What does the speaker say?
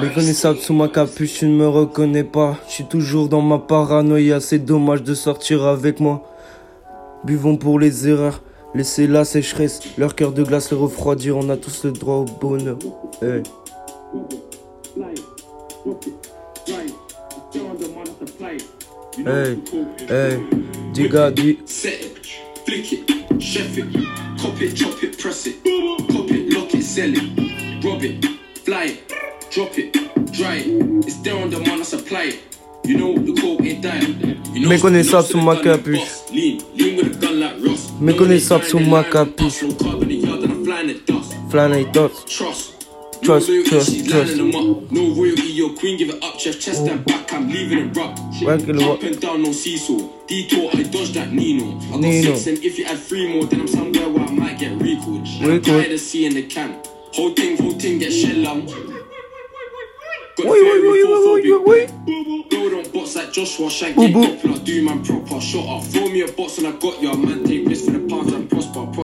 Méconnaissable sous ma capuche, tu ne me reconnais pas. Je suis toujours dans ma paranoïa, c'est dommage de sortir avec moi. Buvons pour les erreurs, laissez la sécheresse, leur cœur de glace les refroidir, on a tous le droit au bonheur. Hey. Hey, hey, di. Set it, flick it, chef it, cop it, chop it, press it, cop it, lock it, sell it, rob it, fly it, drop it, dry it. It's there on the man, I supply it. You know the code ain't dying. You know, Méconnaissable sous ma capuche. Lean, lean with a gun like Ross. Méconnaissable sous ma capuche. capuche. No carb in the yard and I'm flying. Dots. Trust. Trust, trust, trust. lining them up. No royalty, your queen, give it up, chest, chest and back, I'm leaving it rough. Wanking Up and down, no seesaw. Detour, I dodged that Nino. I got Nino. six, and if you add three more, then I'm somewhere where I might get recalled. I'm Recalled. tired of seeing the can. Whole thing, whole thing get shell lump. Got Wait, wait, wait, wait, wait, wait, wait. Build on bots like Joshua, Boo, get popular, do man proper. Shot up, throw me a box and I got ya. Man, take risks for the path and prosper.